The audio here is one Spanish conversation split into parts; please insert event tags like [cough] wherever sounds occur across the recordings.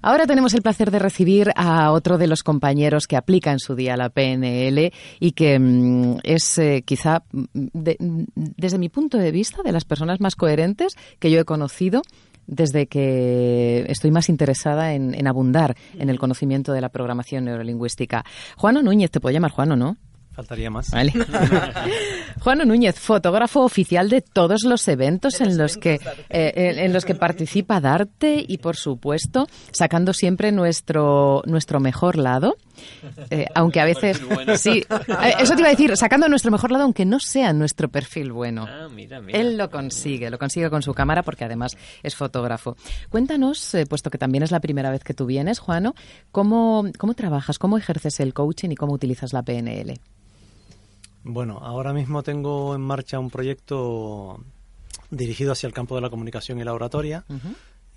Ahora tenemos el placer de recibir a otro de los compañeros que aplica en su día la PNL y que mm, es eh, quizá, mm, desde mi punto de vista, de las personas más coherentes que yo he conocido desde que estoy más interesada en, en abundar en el conocimiento de la programación neurolingüística. Juano Núñez, te puedo llamar Juano, ¿no? Faltaría más. [laughs] Juan Núñez, fotógrafo oficial de todos los eventos en los que eh, en los que participa Darte y por supuesto sacando siempre nuestro nuestro mejor lado. Eh, aunque a veces sí, eh, eso te iba a decir, sacando nuestro mejor lado aunque no sea nuestro perfil bueno. Ah, Él lo consigue, lo consigue con su cámara porque además es fotógrafo. Cuéntanos, puesto que también es la primera vez que tú vienes, Juano, cómo cómo trabajas, cómo ejerces el coaching y cómo utilizas la PNL. Bueno, ahora mismo tengo en marcha un proyecto dirigido hacia el campo de la comunicación y la oratoria.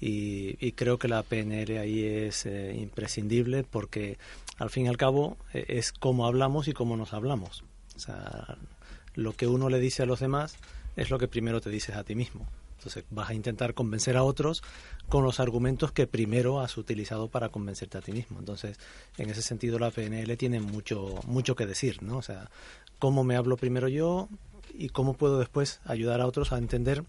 y, creo que la PNL ahí es eh, imprescindible porque al fin y al cabo e, es cómo hablamos y cómo nos hablamos. O sea, lo que uno le dice a los demás es lo que primero te dices a ti mismo. Entonces vas a intentar convencer a otros con los argumentos que primero has utilizado para convencerte a ti mismo. Entonces, en ese sentido la PNL tiene mucho mucho que decir, ¿no? O sea, cómo me hablo primero yo y cómo puedo después ayudar a otros a entender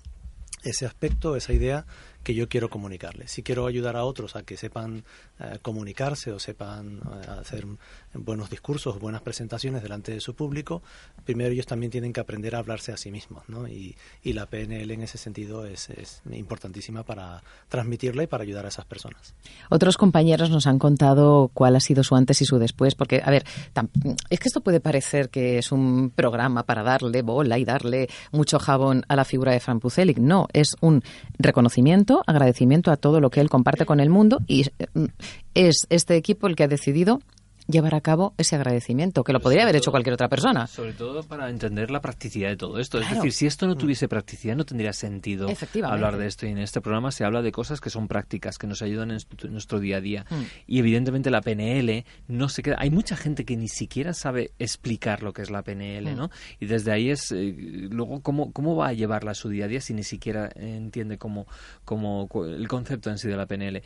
ese aspecto, esa idea que yo quiero comunicarles. Si quiero ayudar a otros a que sepan eh, comunicarse o sepan eh, hacer buenos discursos, buenas presentaciones delante de su público, primero ellos también tienen que aprender a hablarse a sí mismos. ¿no? Y, la PNL en ese sentido es, importantísima para transmitirla y para ayudar a esas personas. Otros compañeros nos han contado cuál ha sido su antes y su después, porque, a ver, es que esto puede parecer que es un programa para darle bola y darle mucho jabón a la figura de Fran Pucelik. No, es un reconocimiento agradecimiento a todo lo que él comparte con el mundo y es este equipo el que ha decidido llevar a cabo ese agradecimiento, que lo podría haber hecho cualquier otra persona. Sobre todo para entender la practicidad de todo esto. Es decir, si esto no tuviese practicidad, no tendría sentido hablar de esto. Y en este programa se habla de cosas que son prácticas, que nos ayudan en nuestro día a día. Mm. Y evidentemente la PNL no se queda. Hay mucha gente que ni siquiera sabe explicar lo que es la PNL, mm. ¿no? Y desde ahí es. Eh, luego, ¿cómo, ¿cómo va a llevarla a su día a día si ni siquiera entiende cómo, cómo el concepto en sí de la PNL?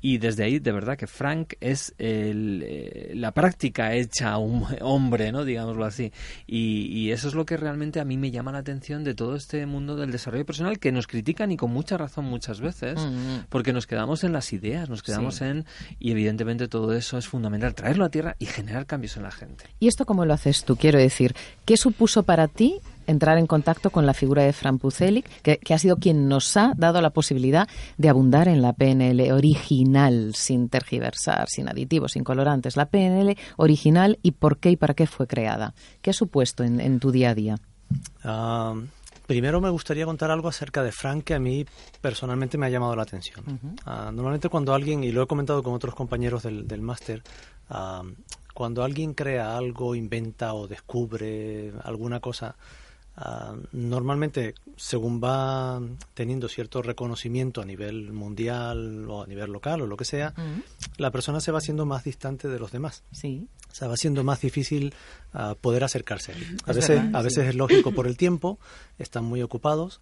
Y desde ahí, de verdad, que Frank es el, eh, la práctica hecha un hombre, ¿no? Digámoslo así. Y, eso es lo que realmente a mí me llama la atención de todo este mundo del desarrollo personal, que nos critican y con mucha razón muchas veces, mm, mm. porque nos quedamos en las ideas, nos quedamos en... Y evidentemente todo eso es fundamental, traerlo a tierra y generar cambios en la gente. ¿Y esto cómo lo haces tú? Quiero decir, ¿qué supuso para ti entrar en contacto con la figura de Fran Pucelik, que, ha sido quien nos ha dado la posibilidad de abundar en la PNL original, sin tergiversar, sin aditivos, sin colorantes. La PNL original y por qué y para qué fue creada. ¿Qué ha supuesto en, tu día a día? Ah, primero me gustaría contar algo acerca de Frank que a mí personalmente me ha llamado la atención. Ah, normalmente cuando alguien, y lo he comentado con otros compañeros del, del máster, ah, cuando alguien crea algo, inventa o descubre alguna cosa, Ah, normalmente, según va teniendo cierto reconocimiento a nivel mundial o a nivel local o lo que sea, la persona se va haciendo más distante de los demás. Sí. O sea, va siendo más difícil ah, poder acercarse. A veces, a veces es lógico por el tiempo, están muy ocupados,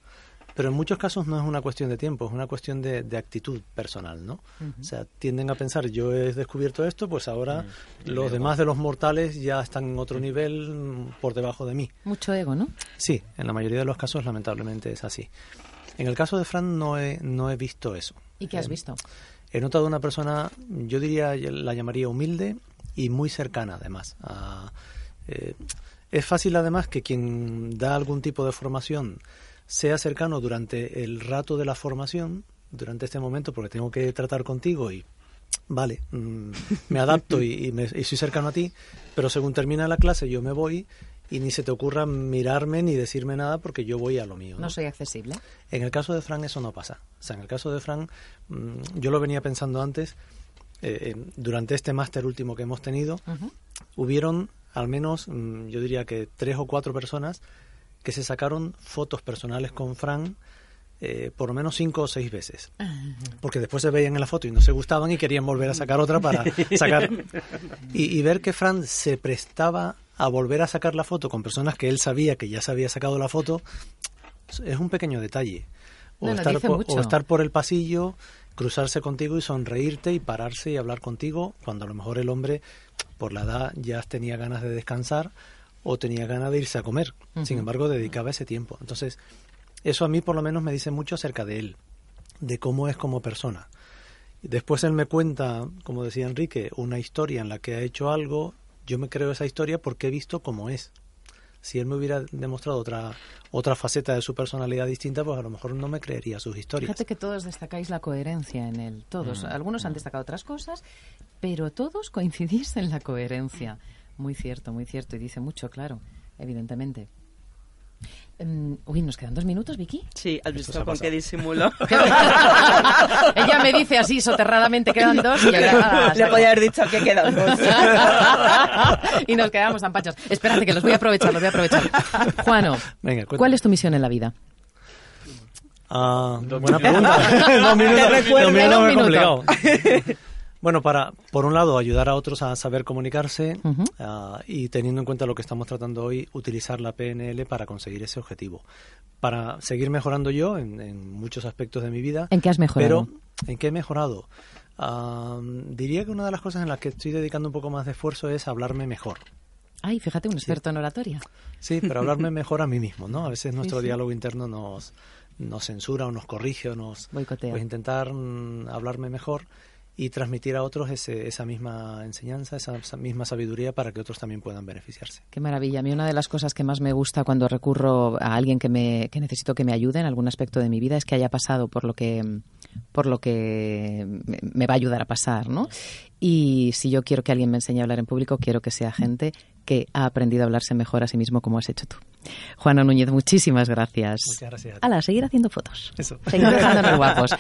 pero en muchos casos no es una cuestión de tiempo, es una cuestión de, actitud personal, ¿no? O sea, tienden a pensar, yo he descubierto esto, pues ahora los demás de los mortales ya están en otro nivel mm, por debajo de mí. Mucho ego, ¿no? Sí, en la mayoría de los casos lamentablemente es así. En el caso de Fran no he, no he visto eso. ¿Y qué has eh, visto? He notado una persona, yo diría, la llamaría humilde y muy cercana además. Eh, es fácil además que quien da algún tipo de formación sea cercano durante el rato de la formación, durante este momento, porque tengo que tratar contigo y vale, mm, me adapto y, me, y, soy cercano a ti, pero según termina la clase yo me voy y ni se te ocurra mirarme ni decirme nada porque yo voy a lo mío. No, soy accesible. En el caso de Fran eso no pasa. O sea, en el caso de Fran, mm, yo lo venía pensando antes, eh, durante este máster último que hemos tenido, hubieron al menos, mm, yo diría que tres o cuatro personas que se sacaron fotos personales con Fran eh, por lo menos cinco o seis veces. Porque después se veían en la foto y no se gustaban y querían volver a sacar otra para sacar. Y, ver que Fran se prestaba a volver a sacar la foto con personas que él sabía que ya se había sacado la foto es un pequeño detalle. O, estar, por, o estar por el pasillo cruzarse contigo y sonreírte y pararse y hablar contigo cuando a lo mejor el hombre por la edad ya tenía ganas de descansar o tenía ganas de irse a comer. Sin embargo, dedicaba ese tiempo. Entonces, eso a mí por lo menos me dice mucho acerca de él, de cómo es como persona. Después él me cuenta, como decía Enrique, una historia en la que ha hecho algo, yo me creo esa historia porque he visto cómo es si él me hubiera demostrado otra otra faceta de su personalidad distinta, pues a lo mejor no me creería sus historias. Fíjate que todos destacáis la coherencia en él, todos. Mm. Algunos han destacado otras cosas, pero todos coincidís en la coherencia. Muy cierto, muy cierto, y dice mucho, claro, evidentemente. Em, uy, ¿nos quedan dos minutos, Vicky? Sí, has visto con qué disimulo. [laughs] [laughs] Ella me dice así soterradamente quedan dos y ahora... Le podía haber dicho que quedan dos. [laughs] y nos quedamos tan pachos. Espérate, que los voy a aprovechar, los voy a aprovechar. Juano, ¿cuál es tu misión en la vida? Ah, buena pregunta. dos minutos, bueno, para, por un lado, ayudar a otros a saber comunicarse ah, y teniendo en cuenta lo que estamos tratando hoy, utilizar la PNL para conseguir ese objetivo. Para seguir mejorando yo en, muchos aspectos de mi vida. ¿En qué has mejorado? Pero, ¿en qué he mejorado? Ah, diría que una de las cosas en las que estoy dedicando un poco más de esfuerzo es hablarme mejor. Ay, fíjate, un experto en oratoria. Sí, pero hablarme [laughs] mejor a mí mismo, ¿no? A veces nuestro diálogo interno nos, nos censura o nos corrige o nos... Boicotea. Pues intentar mm, hablarme mejor y transmitir a otros esa misma enseñanza, esa, misma sabiduría para que otros también puedan beneficiarse. Qué maravilla. A mí una de las cosas que más me gusta cuando recurro a alguien que, me, que necesito que me ayude en algún aspecto de mi vida es que haya pasado por lo que, por lo que me va a ayudar a pasar, ¿no? Y si yo quiero que alguien me enseñe a hablar en público, quiero que sea gente que ha aprendido a hablarse mejor a sí mismo como has hecho tú. Juana Núñez, muchísimas gracias. Muchas gracias. A seguir haciendo fotos. Eso. Seguir dejándonos [laughs] guapos.